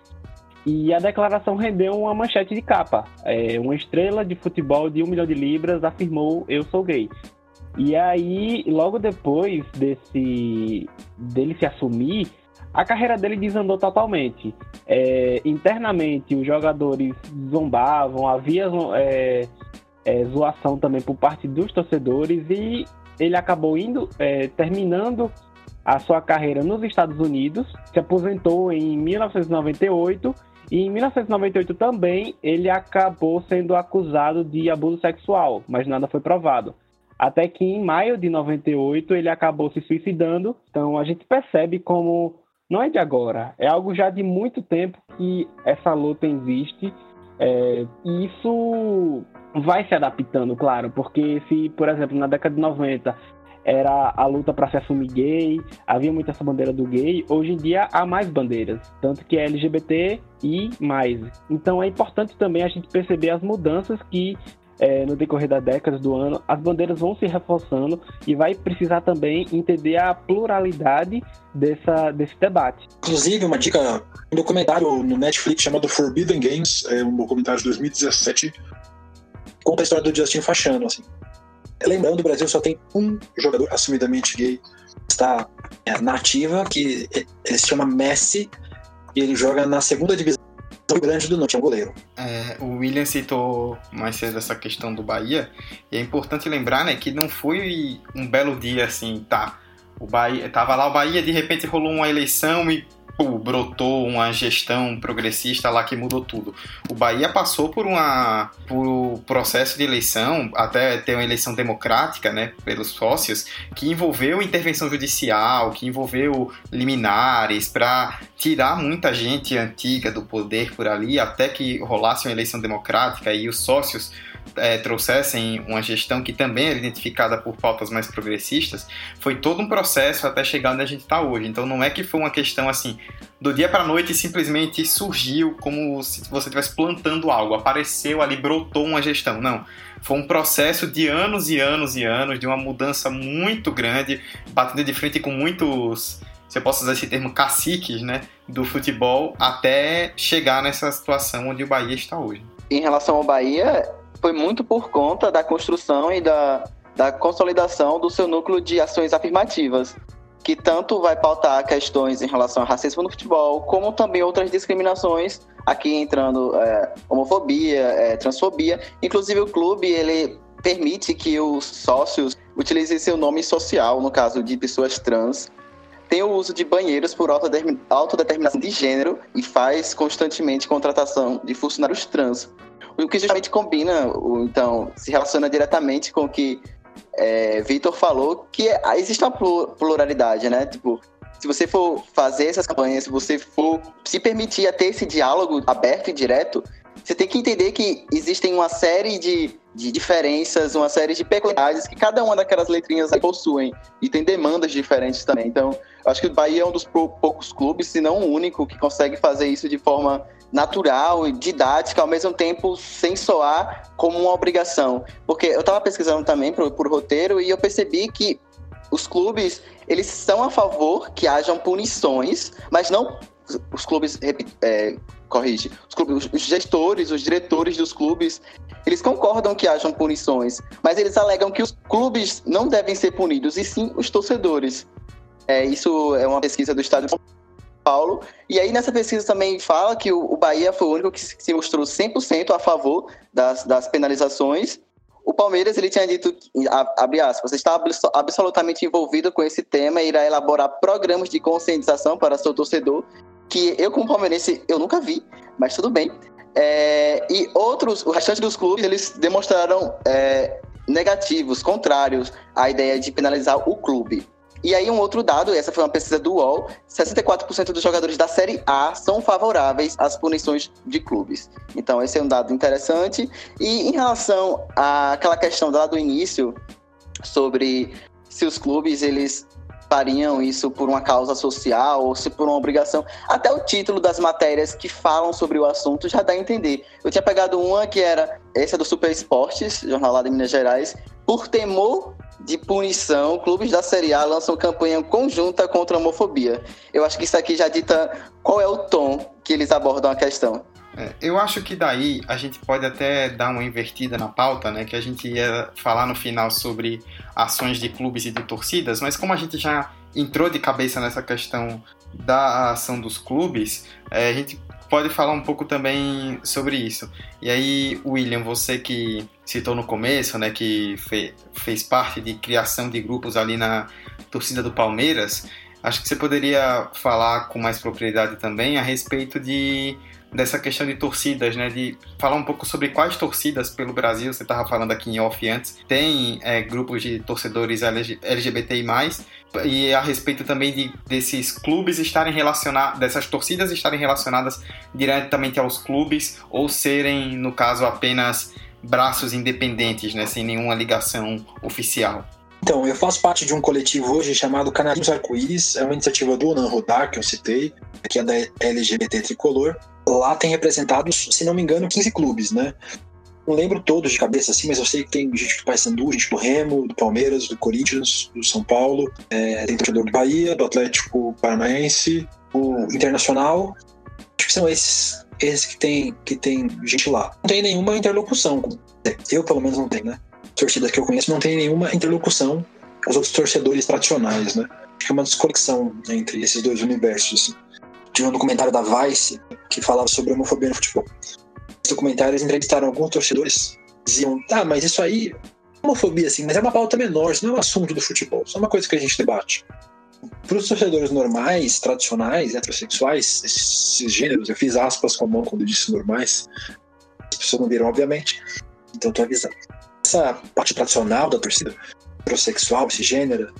e a declaração rendeu uma manchete de capa. É, uma estrela de futebol de um milhão de libras afirmou: Eu sou gay. E aí, logo depois desse dele se assumir, a carreira dele desandou totalmente. É, internamente, os jogadores zombavam, havia é, é, zoação também por parte dos torcedores e ele acabou indo, é, terminando a sua carreira nos Estados Unidos, se aposentou em 1998 e em 1998 também ele acabou sendo acusado de abuso sexual, mas nada foi provado. Até que em maio de 98 ele acabou se suicidando. Então a gente percebe como não é de agora, é algo já de muito tempo que essa luta existe. É, e isso vai se adaptando, claro, porque se, por exemplo, na década de 90 era a luta para se assumir gay, havia muito essa bandeira do gay, hoje em dia há mais bandeiras, tanto que é LGBT e mais. Então é importante também a gente perceber as mudanças que é, no decorrer das décadas do ano, as bandeiras vão se reforçando e vai precisar também entender a pluralidade dessa, desse debate. Inclusive, uma dica, um documentário no Netflix chamado Forbidden Games, é um documentário de 2017, conta a história do Justin Fachano, assim. Lembrando, o Brasil só tem um jogador assumidamente gay está é, na ativa, que ele se chama Messi, e ele joga na segunda divisão do Grande do Norte, é um goleiro. É, o William citou mais cedo essa questão do Bahia, e é importante lembrar né, que não foi um belo dia assim, tá? O Bahia, tava lá o Bahia, de repente rolou uma eleição e brotou uma gestão progressista lá que mudou tudo. O Bahia passou por uma por processo de eleição, até ter uma eleição democrática, né, pelos sócios, que envolveu intervenção judicial, que envolveu liminares para tirar muita gente antiga do poder por ali, até que rolasse uma eleição democrática e os sócios é, trouxessem uma gestão que também era identificada por pautas mais progressistas, foi todo um processo até chegar onde a gente está hoje. Então não é que foi uma questão assim, do dia para a noite simplesmente surgiu como se você estivesse plantando algo, apareceu ali, brotou uma gestão. Não. Foi um processo de anos e anos e anos, de uma mudança muito grande, batendo de frente com muitos se eu posso usar esse termo, caciques, né, do futebol, até chegar nessa situação onde o Bahia está hoje. Em relação ao Bahia, foi muito por conta da construção e da, da consolidação do seu núcleo de ações afirmativas, que tanto vai pautar questões em relação ao racismo no futebol, como também outras discriminações, aqui entrando é, homofobia, é, transfobia. Inclusive o clube ele permite que os sócios utilizem seu nome social, no caso de pessoas trans, tem o uso de banheiros por autodeterminação de gênero e faz constantemente contratação de funcionários trans o que justamente combina, então, se relaciona diretamente com o que é, Vitor falou, que é, existe uma pluralidade, né? Tipo, se você for fazer essas campanhas, se você for se permitir a ter esse diálogo aberto e direto, você tem que entender que existem uma série de, de diferenças, uma série de peculiaridades que cada uma daquelas letrinhas possuem e tem demandas diferentes também. Então, acho que o Bahia é um dos poucos clubes, se não o único, que consegue fazer isso de forma natural e didática, ao mesmo tempo sem soar como uma obrigação. Porque eu estava pesquisando também por, por roteiro e eu percebi que os clubes, eles são a favor que hajam punições, mas não os clubes, é, corrige, os, clubes, os gestores, os diretores dos clubes, eles concordam que hajam punições, mas eles alegam que os clubes não devem ser punidos, e sim os torcedores. É, isso é uma pesquisa do Estado de São Paulo. E aí nessa pesquisa também fala que o, Bahia foi o único que se mostrou 100% a favor das, das penalizações. O Palmeiras ele tinha dito, abre aspas, está absolutamente envolvido com esse tema e irá elaborar programas de conscientização para seu torcedor, que eu como palmeirense eu nunca vi, mas tudo bem. É, e outros, o restante dos clubes, eles demonstraram é, negativos, contrários à ideia de penalizar o clube. E aí um outro dado, essa foi uma pesquisa do UOL, 64% dos jogadores da Série A são favoráveis às punições de clubes. Então esse é um dado interessante. E em relação àquela questão lá do início, sobre se os clubes eles fariam isso por uma causa social ou se por uma obrigação. Até o título das matérias que falam sobre o assunto já dá a entender. Eu tinha pegado uma que era essa do Super Esportes, jornal lá de Minas Gerais, por temor de punição, clubes da Série A lançam campanha conjunta contra a homofobia. Eu acho que isso aqui já dita qual é o tom que eles abordam a questão. É, eu acho que daí a gente pode até dar uma invertida na pauta, né? Que a gente ia falar no final sobre ações de clubes e de torcidas, mas como a gente já entrou de cabeça nessa questão da ação dos clubes, é, a gente pode falar um pouco também sobre isso. E aí, William, você que citou no começo, né, que fe fez parte de criação de grupos ali na torcida do Palmeiras, acho que você poderia falar com mais propriedade também a respeito de dessa questão de torcidas, né? De falar um pouco sobre quais torcidas pelo Brasil, você estava falando aqui em off antes, tem é, grupos de torcedores LGBTI+, e a respeito também de, desses clubes estarem relacionados, dessas torcidas estarem relacionadas diretamente aos clubes ou serem, no caso, apenas braços independentes, né, sem nenhuma ligação oficial. Então, eu faço parte de um coletivo hoje chamado Canarinhos Arco-Íris, é uma iniciativa do Onan Rodar, que eu citei, que é da LGBT Tricolor. Lá tem representados, se não me engano, 15 clubes, né? Não lembro todos de cabeça assim, mas eu sei que tem gente do Paysandu, gente do Remo, do Palmeiras, do Corinthians, do São Paulo, é, tem torcedor do Bahia, do Atlético Paranaense, o Internacional. Acho que são esses, esses que tem, que tem gente lá. Não tem nenhuma interlocução. Eu, pelo menos, não tenho, né? Torcidas que eu conheço não tem nenhuma interlocução com os outros torcedores tradicionais, né? Acho que é uma desconexão entre esses dois universos. Assim. Tinha um documentário da Vice que falava sobre homofobia no futebol. Nesse documentário eles entrevistaram alguns torcedores diziam, tá, mas isso aí homofobia, assim, mas é uma pauta menor, isso não é um assunto do futebol, isso é uma coisa que a gente debate. Para os torcedores normais, tradicionais, heterossexuais, esses gêneros, eu fiz aspas com a mão quando eu disse normais, as pessoas não viram, obviamente, então estou avisando essa parte tradicional da torcida, heterossexual, cisgênera,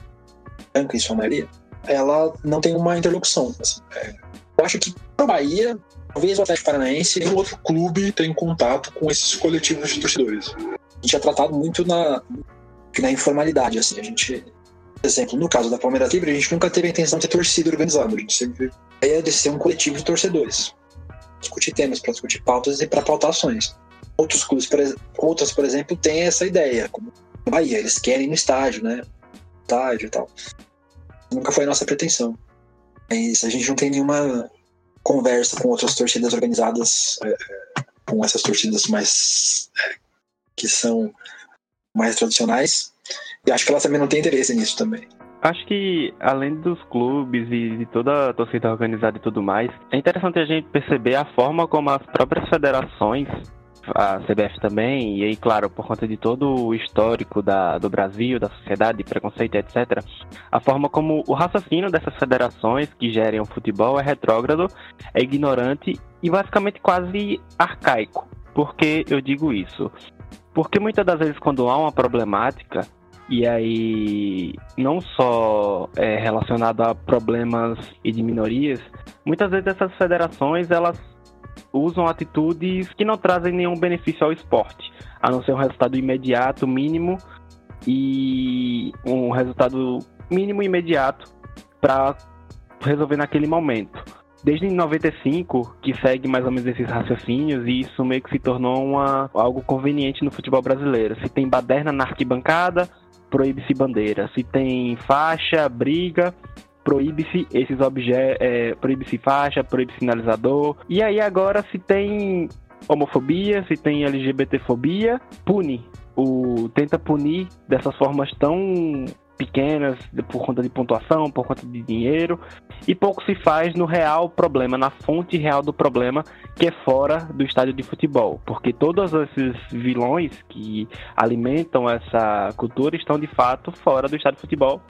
branca em sua maioria, ela não tem uma interlocução. Assim, é, eu acho que para Bahia, talvez o Atlético Paranaense e outro clube tem contato com esses coletivos de torcedores. A gente é tratado muito na, na informalidade, assim, a gente por exemplo, no caso da Palmeiras Livre, a gente nunca teve a intenção de ter torcida organizada. A gente sempre é de ser um coletivo de torcedores. Discutir temas, para discutir pautas e para pautar ações. Outros clubes, outras, por exemplo, têm essa ideia, como Bahia, eles querem no estádio, né? Estádio e tal. Nunca foi a nossa pretensão. Mas a gente não tem nenhuma conversa com outras torcidas organizadas, é, é com essas torcidas mais. É, que são mais tradicionais. E acho que elas também não têm interesse nisso também. Acho que, além dos clubes e de toda a torcida organizada e tudo mais, é interessante a gente perceber a forma como as próprias federações a CBF também, e aí, claro, por conta de todo o histórico da, do Brasil, da sociedade, preconceito, etc., a forma como o raciocínio dessas federações que gerem o futebol é retrógrado, é ignorante e basicamente quase arcaico. Por que eu digo isso? Porque muitas das vezes, quando há uma problemática, e aí não só é relacionado a problemas e de minorias, muitas vezes essas federações elas usam atitudes que não trazem nenhum benefício ao esporte, a não ser um resultado imediato, mínimo, e um resultado mínimo imediato para resolver naquele momento. Desde 95, que segue mais ou menos esses raciocínios, e isso meio que se tornou uma, algo conveniente no futebol brasileiro. Se tem baderna na arquibancada, proíbe-se bandeira. Se tem faixa, briga, proíbe-se esses objetos, é, proíbe-se faixa, proíbe sinalizador. E aí agora se tem homofobia, se tem LGBTfobia, pune. O tenta punir dessas formas tão pequenas por conta de pontuação, por conta de dinheiro, e pouco se faz no real problema, na fonte real do problema, que é fora do estádio de futebol, porque todos esses vilões que alimentam essa cultura estão de fato fora do estádio de futebol,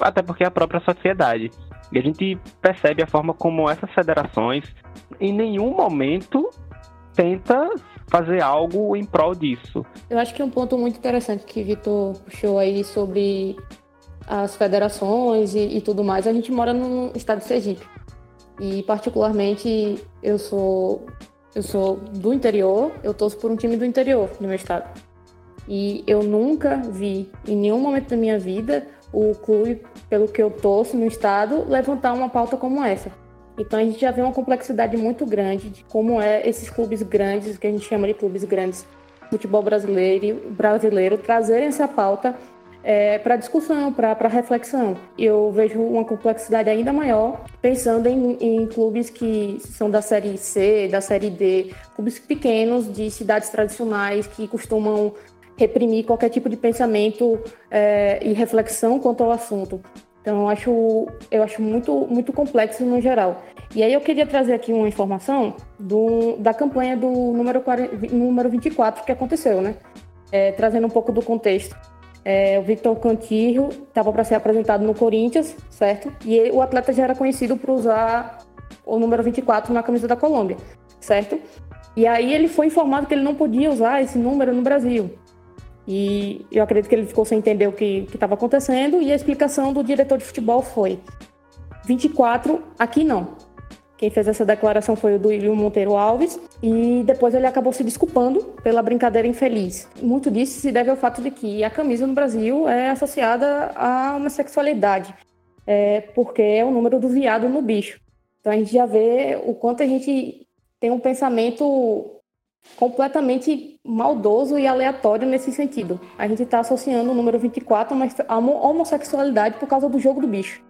até porque é a própria sociedade. E a gente percebe a forma como essas federações, em nenhum momento, tenta fazer algo em prol disso. Eu acho que um ponto muito interessante que Vitor puxou aí sobre as federações e, e, tudo mais. A gente mora no estado de Sergipe. E particularmente eu sou eu sou do interior, eu torço por um time do interior do meu estado. E eu nunca vi em nenhum momento da minha vida o clube, pelo que eu torço no estado, levantar uma pauta como essa. Então a gente já vê uma complexidade muito grande de como é esses clubes grandes, que a gente chama de clubes grandes, futebol brasileiro, brasileiro trazerem essa pauta é, para discussão, para reflexão. Eu vejo uma complexidade ainda maior pensando em, em, clubes que são da série C, da série D, clubes pequenos de cidades tradicionais que costumam reprimir qualquer tipo de pensamento é, e reflexão quanto ao assunto. Então, eu acho, eu acho muito, muito complexo no geral. E aí eu queria trazer aqui uma informação do, da campanha do número, 40, número 24 que aconteceu, né? É, trazendo um pouco do contexto. É, o Victor Cantillo estava para ser apresentado no Corinthians, certo? E ele, o atleta já era conhecido por usar o número 24 na camisa da Colômbia, certo? E aí ele foi informado que ele não podia usar esse número no Brasil. E eu acredito que ele ficou sem entender o que estava acontecendo e a explicação do diretor de futebol foi 24, aqui não. Quem fez essa declaração foi o Duílio Monteiro Alves e depois ele acabou se desculpando pela brincadeira infeliz. Muito disso se deve ao fato de que a camisa no Brasil é associada a uma sexualidade, é, porque é o número do viado no bicho. Então a gente já vê o quanto a gente tem um pensamento completamente maldoso e aleatório nesse sentido. A gente está associando o número 24 a uma homossexualidade por causa do jogo do bicho.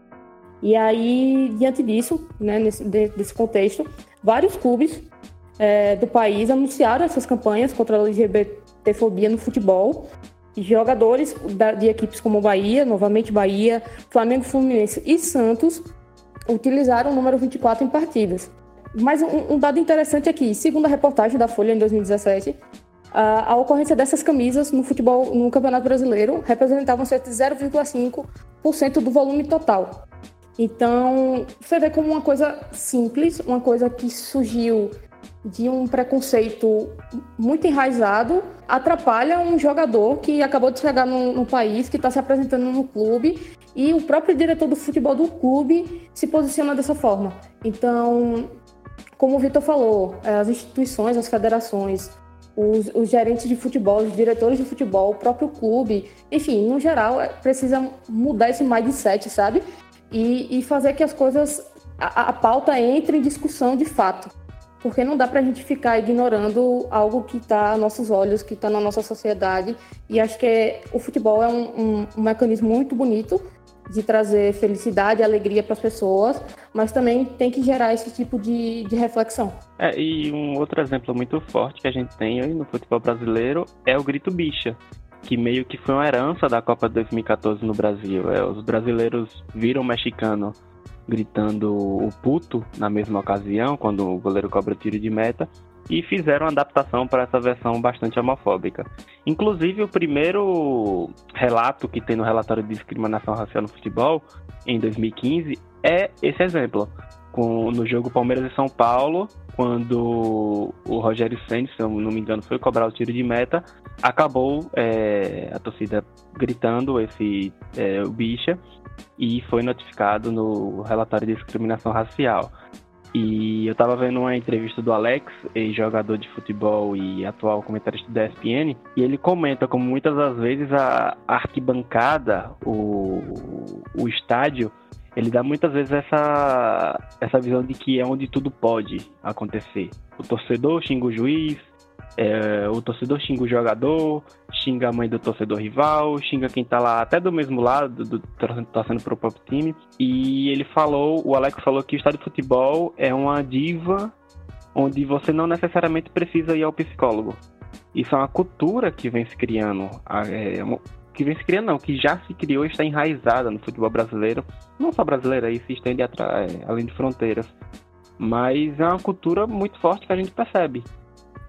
E aí, diante disso, né, nesse, desse contexto, vários clubes é, do país anunciaram essas campanhas contra a LGBTfobia no futebol. Jogadores de equipes como Bahia, novamente Bahia, Flamengo, Fluminense e Santos utilizaram o número 24 em partidas. Mas um, um dado interessante aqui, segundo a reportagem da Folha em 2017, a, a ocorrência dessas camisas no futebol, no Campeonato Brasileiro, representavam cerca de 0,5% do volume total. Então, você vê como uma coisa simples, uma coisa que surgiu de um preconceito muito enraizado, atrapalha um jogador que acabou de chegar no, no país, que está se apresentando no clube, e o próprio diretor do futebol do clube se posiciona dessa forma. Então, como o Vitor falou, as instituições, as federações, os, os, gerentes de futebol, os diretores de futebol, o próprio clube, enfim, no geral, é, precisa mudar esse mindset, sabe? e, e fazer que as coisas, a, a pauta entre em discussão de fato. Porque não dá para a gente ficar ignorando algo que está a nossos olhos, que está na nossa sociedade. E acho que é, o futebol é um, um, um mecanismo muito bonito de trazer felicidade e alegria para as pessoas, mas também tem que gerar esse tipo de, de reflexão. É, e um outro exemplo muito forte que a gente tem no futebol brasileiro é o grito bicha que meio que foi uma herança da Copa de 2014 no Brasil. É, os brasileiros viram o mexicano gritando o puto na mesma ocasião, quando o goleiro cobra tiro de meta, e fizeram adaptação para essa versão bastante homofóbica. Inclusive, o primeiro relato que tem no relatório de discriminação racial no futebol, em 2015, é esse exemplo. Com, no jogo Palmeiras e São Paulo, quando o Rogério Senna, se eu não me engano, foi cobrar o tiro de meta, acabou é, a torcida gritando esse é, bicha e foi notificado no relatório de discriminação racial. E eu estava vendo uma entrevista do Alex, ex-jogador de futebol e atual comentarista da ESPN, e ele comenta como muitas das vezes a arquibancada, o, o estádio, ele dá muitas vezes essa, essa visão de que é onde tudo pode acontecer. O torcedor xinga o juiz, é, o torcedor xinga o jogador, xinga a mãe do torcedor rival, xinga quem tá lá até do mesmo lado, do, torcendo pro próprio time. E ele falou, o Alex falou que o estádio de futebol é uma diva onde você não necessariamente precisa ir ao psicólogo. Isso é uma cultura que vem se criando. É, que vem se criando, não, que já se criou e está enraizada no futebol brasileiro, não só brasileiro, aí se estende atrás, é, além de fronteiras. Mas é uma cultura muito forte que a gente percebe.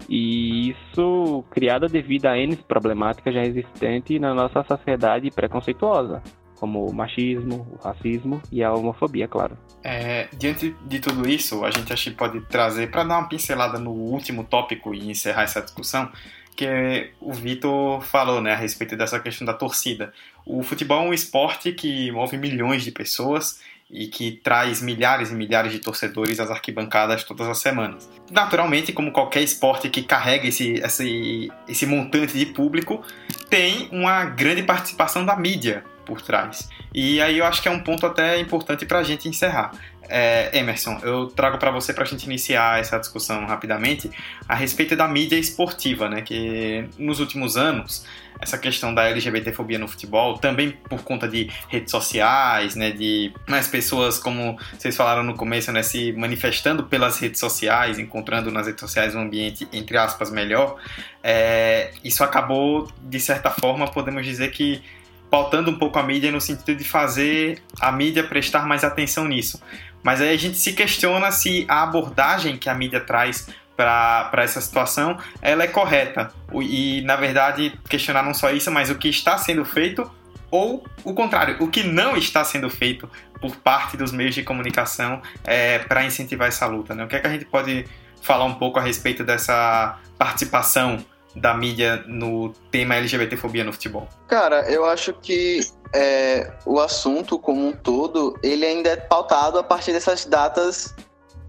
E isso criada devido a N problemáticas já existentes na nossa sociedade preconceituosa, como o machismo, o racismo e a homofobia, claro. É, diante de tudo isso, a gente acho que pode trazer, para dar uma pincelada no último tópico e encerrar essa discussão, que o Vitor falou né, a respeito dessa questão da torcida. O futebol é um esporte que move milhões de pessoas e que traz milhares e milhares de torcedores às arquibancadas todas as semanas. Naturalmente, como qualquer esporte que carrega esse, esse, esse montante de público, tem uma grande participação da mídia por trás. E aí eu acho que é um ponto até importante para a gente encerrar. É, Emerson, eu trago para você para a gente iniciar essa discussão rapidamente a respeito da mídia esportiva, né? Que nos últimos anos essa questão da LGBTfobia no futebol, também por conta de redes sociais, né, de mais pessoas, como vocês falaram no começo, né, se manifestando pelas redes sociais, encontrando nas redes sociais um ambiente, entre aspas, melhor, é, isso acabou, de certa forma, podemos dizer que pautando um pouco a mídia no sentido de fazer a mídia prestar mais atenção nisso. Mas aí a gente se questiona se a abordagem que a mídia traz para essa situação ela é correta. E, na verdade, questionar não só isso, mas o que está sendo feito ou o contrário, o que não está sendo feito por parte dos meios de comunicação é, para incentivar essa luta. Né? O que é que a gente pode falar um pouco a respeito dessa participação da mídia no tema LGBTfobia no futebol? Cara, eu acho que é, o assunto como um todo, ele ainda é pautado a partir dessas datas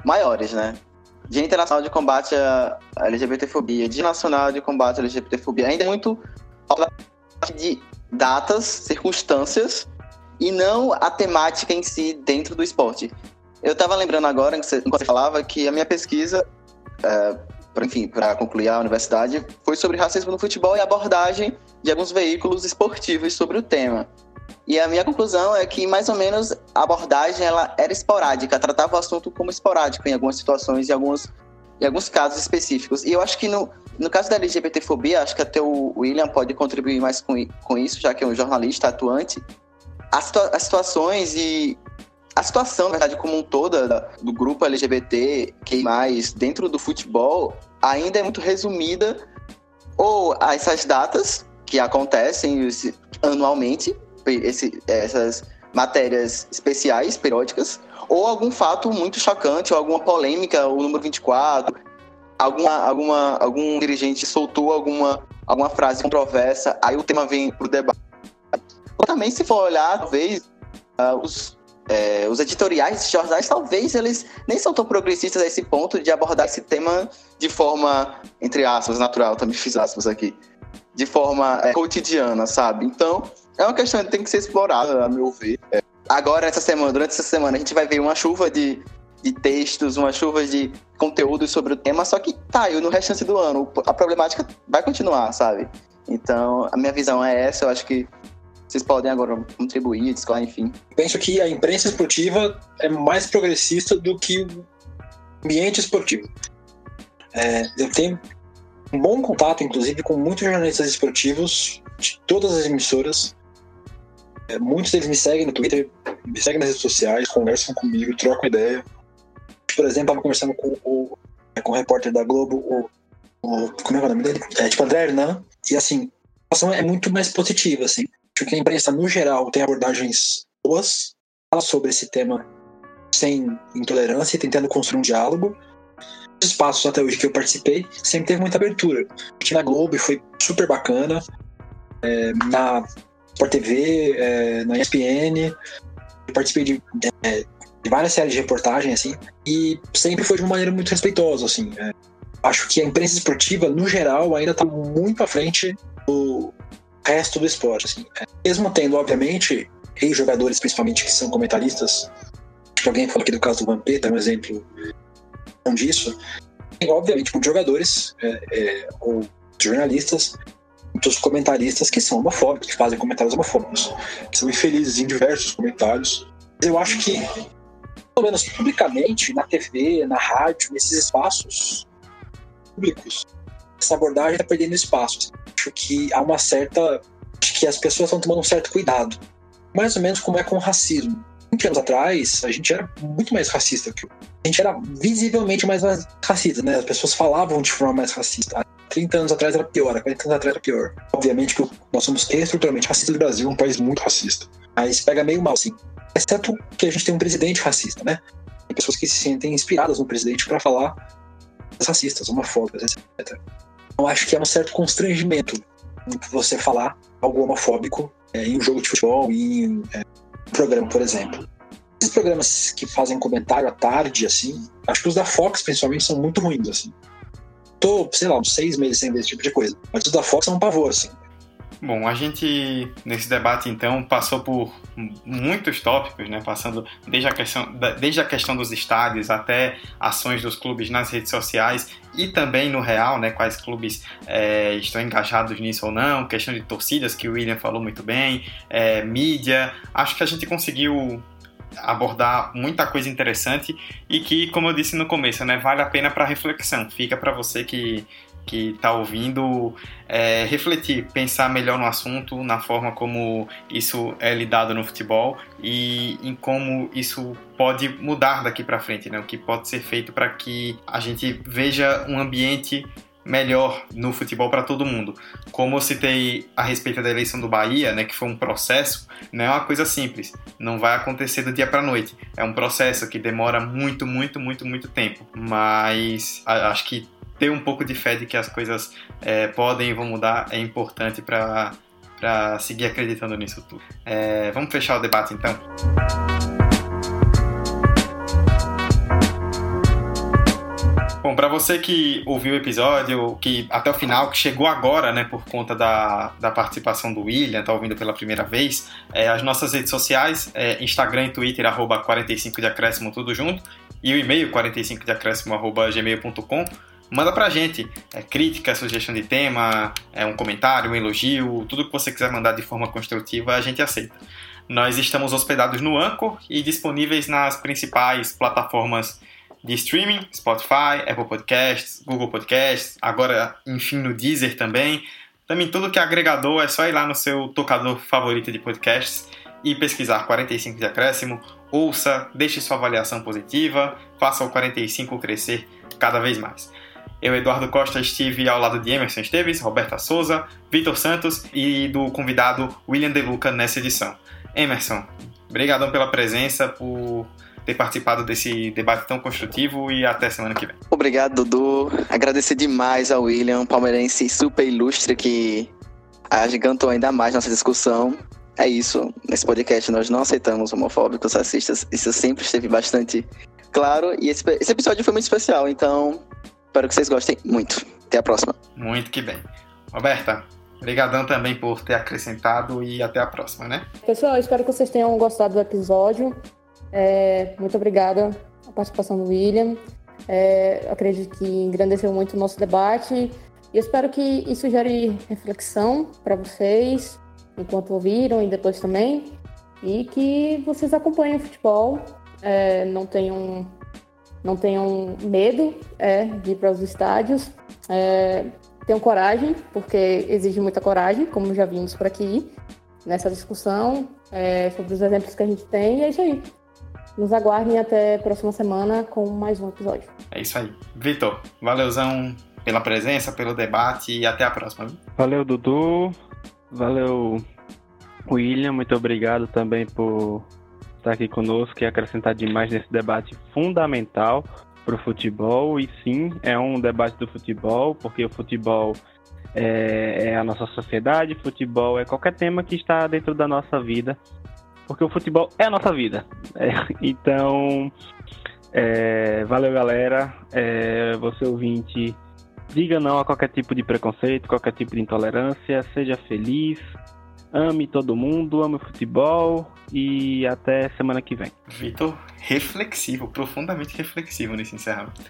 maiores, né? Dia Internacional de Combate à LGBTfobia, Dia Nacional de Combate à LGBTfobia, ainda é muito de datas, circunstâncias e não a temática em si dentro do esporte. Eu estava lembrando agora, enquanto você falava, que a minha pesquisa, é, pra, enfim, para concluir a universidade, foi sobre racismo no futebol e abordagem de alguns veículos esportivos sobre o tema. E a minha conclusão é que, mais ou menos, a abordagem ela era esporádica, tratava o assunto como esporádico em algumas situações e alguns, em alguns casos específicos. E eu acho que no, no caso da LGBTfobia, acho que até o William pode contribuir mais com, com isso, já que é um jornalista atuante. As, as situações e a situação, na verdade, como um toda do grupo LGBT que mais dentro do futebol ainda é muito resumida ou a essas datas que acontecem anualmente, esse, essas matérias especiais, periódicas, ou algum fato muito chocante, ou alguma polêmica, o número 24, alguma, alguma, algum dirigente soltou alguma, alguma frase controversa, aí o tema vem para o debate. Ou também, se for olhar, talvez, uh, os é, os editoriais de jornais, talvez eles nem são tão progressistas a esse ponto de abordar esse tema de forma, entre aspas, natural, também fiz aspas aqui, de forma é, cotidiana, sabe? Então, é uma questão que tem que ser explorada, a meu ver. É. Agora, essa semana, durante essa semana, a gente vai ver uma chuva de, de textos, uma chuva de conteúdos sobre o tema, só que tá, e no restante do ano, a problemática vai continuar, sabe? Então, a minha visão é essa, eu acho que vocês podem agora contribuir, discorrer, enfim. Penso que a imprensa esportiva é mais progressista do que o ambiente esportivo. É, eu tenho um bom contato, inclusive, com muitos jornalistas esportivos de todas as emissoras. É, muitos deles me seguem no Twitter, me seguem nas redes sociais, conversam comigo, trocam ideia. Por exemplo, estava conversando com o, com o repórter da Globo, o, o como é, é o nome dele? É, tipo André Hernan, e assim, a situação é muito mais positiva, assim. Acho que a imprensa, no geral, tem abordagens boas, fala sobre esse tema sem intolerância e tentando construir um diálogo. Os espaços até hoje que eu participei sempre teve muita abertura. Aqui na Globo foi super bacana, é, na Sport TV, é, na ESPN, eu participei de, é, de, várias séries de reportagem, assim, e sempre foi de uma maneira muito respeitosa, assim. É. acho que a imprensa esportiva, no geral, ainda está muito à frente resto do esporte. Assim. Mesmo tendo, obviamente, ex-jogadores, principalmente, que são comentaristas, que alguém falou aqui do caso do Vampeta, é um exemplo disso, tem, obviamente, muitos jogadores é, é, ou jornalistas, muitos comentaristas que são homofóbicos, que fazem comentários homofóbicos, que são infelizes em diversos comentários. Eu acho que, pelo menos publicamente, na TV, na rádio, nesses espaços públicos, essa abordagem está perdendo espaço acho que há uma certa. Acho que as pessoas estão tomando um certo cuidado. Mais ou menos como é com o racismo. 20 anos atrás, a gente era muito mais racista que A gente era visivelmente mais racista, né? As pessoas falavam de forma mais racista. Há 30 anos atrás era pior, há 40 anos atrás era pior. Obviamente que nós somos estruturalmente racistas do Brasil, um país muito racista. Mas pega meio mal, sim. Exceto que a gente tem um presidente racista, né? Tem pessoas que se sentem inspiradas no presidente para falar racistas, homofóbicas, etc. Eu acho que é um certo constrangimento você falar algo homofóbico é, em um jogo de futebol, em é, um programa, por exemplo. Esses programas que fazem comentário à tarde, assim, acho que os da Fox, principalmente, são muito ruins, assim. Tô, sei lá, uns seis meses sem ver esse tipo de coisa. Mas os da Fox são um pavor, assim. Bom, a gente nesse debate então passou por muitos tópicos, né? Passando desde a questão, desde a questão dos estádios até ações dos clubes nas redes sociais e também no real, né? Quais clubes é, estão engajados nisso ou não, questão de torcidas que o William falou muito bem, é, mídia. Acho que a gente conseguiu abordar muita coisa interessante e que, como eu disse no começo, né, vale a pena para reflexão. Fica para você que que está ouvindo é, refletir, pensar melhor no assunto, na forma como isso é lidado no futebol e em como isso pode mudar daqui para frente, né? O que pode ser feito para que a gente veja um ambiente melhor no futebol para todo mundo. Como eu citei a respeito da eleição do Bahia, né, que foi um processo, não é uma coisa simples, não vai acontecer do dia para noite. É um processo que demora muito, muito, muito, muito tempo, mas acho que ter um pouco de fé de que as coisas é, podem e vão mudar é importante para seguir acreditando nisso tudo. É, vamos fechar o debate então? Bom, para você que ouviu o episódio, que até o final, que chegou agora, né, por conta da, da participação do William, tá ouvindo pela primeira vez, é, as nossas redes sociais, é, Instagram e Twitter, arroba 45 de acréscimo, tudo junto, e o e-mail 45 de acréscimo, arroba gmail.com, manda pra gente é, crítica, sugestão de tema, é, um comentário, um elogio, tudo que você quiser mandar de forma construtiva, a gente aceita. Nós estamos hospedados no Anchor e disponíveis nas principais plataformas de streaming, Spotify, Apple Podcasts, Google Podcasts, agora enfim no Deezer também. Também tudo que é agregador é só ir lá no seu tocador favorito de podcasts e pesquisar 45 de acréscimo, ouça, deixe sua avaliação positiva, faça o 45 crescer cada vez mais. Eu, Eduardo Costa, estive ao lado de Emerson Esteves, Roberta Souza, Vitor Santos e do convidado William De Luca nessa edição. Emerson, obrigadão pela presença, por ter participado desse debate tão construtivo e até semana que vem. Obrigado, Dudu. Agradecer demais ao William, palmeirense super ilustre que agigantou ainda mais nossa discussão. É isso. Nesse podcast nós não aceitamos homofóbicos, racistas. Isso sempre esteve bastante claro. E esse, esse episódio foi muito especial, então espero que vocês gostem muito. Até a próxima. Muito que bem. Roberta, Obrigadão também por ter acrescentado e até a próxima, né? Pessoal, espero que vocês tenham gostado do episódio. É, muito obrigada a participação do William. É, acredito que engrandeceu muito o nosso debate e espero que isso gere reflexão para vocês, enquanto ouviram e depois também, e que vocês acompanhem o futebol, é, não tenham não tenham medo é, de ir para os estádios, é, tenham coragem, porque exige muita coragem, como já vimos por aqui nessa discussão é, sobre os exemplos que a gente tem, e é isso aí. Nos aguardem até a próxima semana com mais um episódio. É isso aí. Vitor, valeuzão pela presença, pelo debate e até a próxima. Valeu, Dudu. Valeu, William. Muito obrigado também por estar aqui conosco e acrescentar demais nesse debate fundamental para o futebol. E sim, é um debate do futebol, porque o futebol é, é a nossa sociedade, futebol é qualquer tema que está dentro da nossa vida porque o futebol é a nossa vida. É, então, é, valeu galera. É, você ouvinte, diga não a qualquer tipo de preconceito, qualquer tipo de intolerância, seja feliz, ame todo mundo, ame o futebol e até semana que vem. Vitor, reflexivo, profundamente reflexivo nesse encerramento.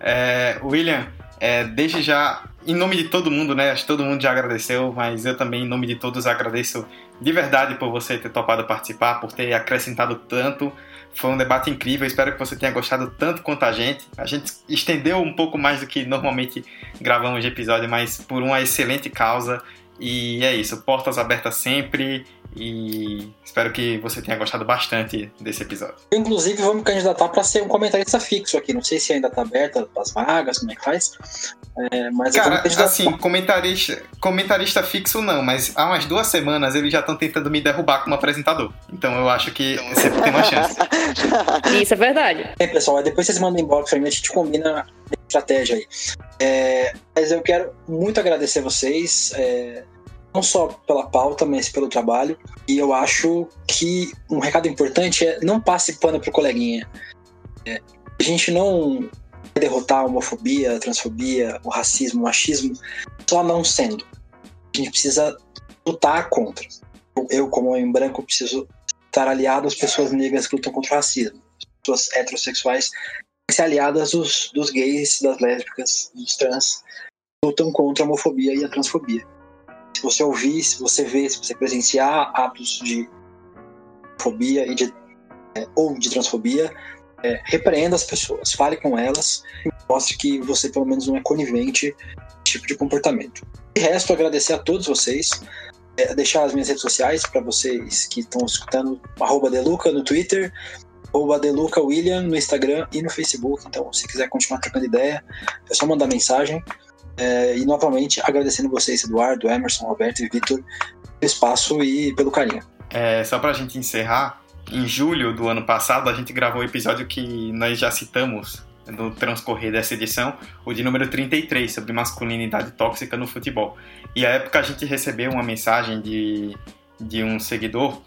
É, William, é, desde já, em nome de todo mundo, né? Acho que todo mundo já agradeceu, mas eu também, em nome de todos, agradeço de verdade por você ter topado participar, por ter acrescentado tanto. Foi um debate incrível, espero que você tenha gostado tanto quanto a gente. A gente estendeu um pouco mais do que normalmente gravamos de episódio, mas por uma excelente causa. E é isso, portas abertas sempre e espero que você tenha gostado bastante desse episódio. Inclusive, vamos candidatar para ser um comentarista fixo aqui. Não sei se ainda está aberta as vagas, como é que faz. É, mas Cara, assim, comentarista, comentarista fixo não, mas há umas duas semanas eles já estão tentando me derrubar como apresentador. Então eu acho que sempre tem uma chance. Isso é verdade. É, pessoal, depois vocês mandam inbox pra mim, a gente combina estratégia aí. É, mas eu quero muito agradecer vocês. É, não só pela pauta, mas pelo trabalho. E eu acho que um recado importante é não passe pano pro coleguinha. É, a gente não vai derrotar a homofobia, a transfobia, o racismo, o machismo, só não sendo. A gente precisa lutar contra. Eu, como homem branco, preciso estar aliado às pessoas negras que lutam contra o racismo. As pessoas heterossexuais ser aliadas dos, dos gays, das lésbicas, dos trans, lutam contra a homofobia e a transfobia se você ouvir, se você ver, se você presenciar atos de fobia e de, é, ou de transfobia, é, repreenda as pessoas, fale com elas e mostre que você pelo menos não é conivente tipo de comportamento. De resto, agradecer a todos vocês, é, deixar as minhas redes sociais para vocês que estão escutando, arroba Deluca no Twitter, arroba Deluca William no Instagram e no Facebook. Então, se quiser continuar trocando ideia, é só mandar mensagem. É, e novamente agradecendo vocês, Eduardo, Emerson, Roberto e Vitor, pelo espaço e pelo carinho. É, só para a gente encerrar, em julho do ano passado a gente gravou um episódio que nós já citamos no transcorrer dessa edição, o de número 33, sobre masculinidade tóxica no futebol. E à época a gente recebeu uma mensagem de, de um seguidor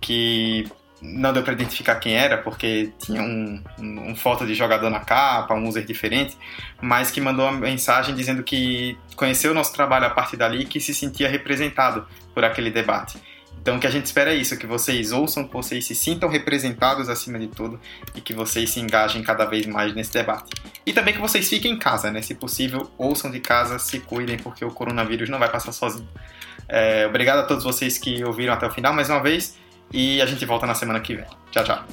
que não deu para identificar quem era, porque tinha um, um, um, foto de jogador na capa, um user diferente, mas que mandou uma mensagem dizendo que conheceu o nosso trabalho a partir dali e que se sentia representado por aquele debate. Então o que a gente espera é isso, que vocês ouçam, que vocês se sintam representados acima de tudo e que vocês se engajem cada vez mais nesse debate. E também que vocês fiquem em casa, né? Se possível, ouçam de casa, se cuidem, porque o coronavírus não vai passar sozinho. É, obrigado a todos vocês que ouviram até o final mais uma vez e a gente volta na semana que vem. Tchau, tchau.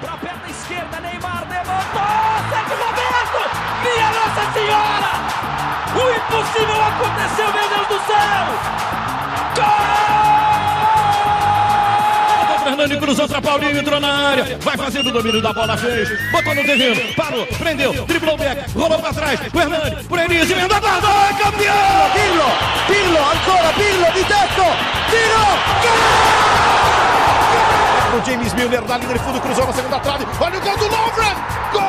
Pra perna esquerda, Neymar levantou! Sérgio Roberto! Minha Nossa Senhora! O impossível aconteceu, meu Deus do céu! Gol! Fernando cruzou para Paulinho, entrou na área, vai fazendo o domínio da bola, fez, botou no terreno, parou, prendeu, driblou o back, rolou para trás, o Hernani, por Elise, emenda guarda, é campeão! Pirlo, Pirlo, ancora Pirlo di tetto, tiro, gol! O James Milner na linha de fundo, cruzou na segunda trave, olha o gol do Lovren, gol!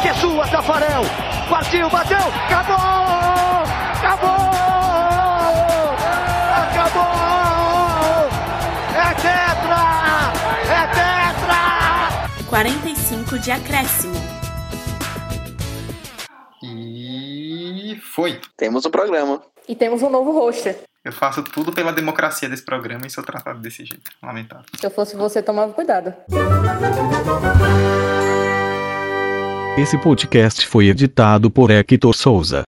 Que é sua, Tafarel, partiu, bateu, acabou, acabou, acabou! É tetra! É tetra! 45 de acréscimo. E foi. Temos o programa. E temos um novo roster. Eu faço tudo pela democracia desse programa e sou tratado desse jeito. Lamentável. Se eu fosse você, tomava cuidado. Esse podcast foi editado por Hector Souza.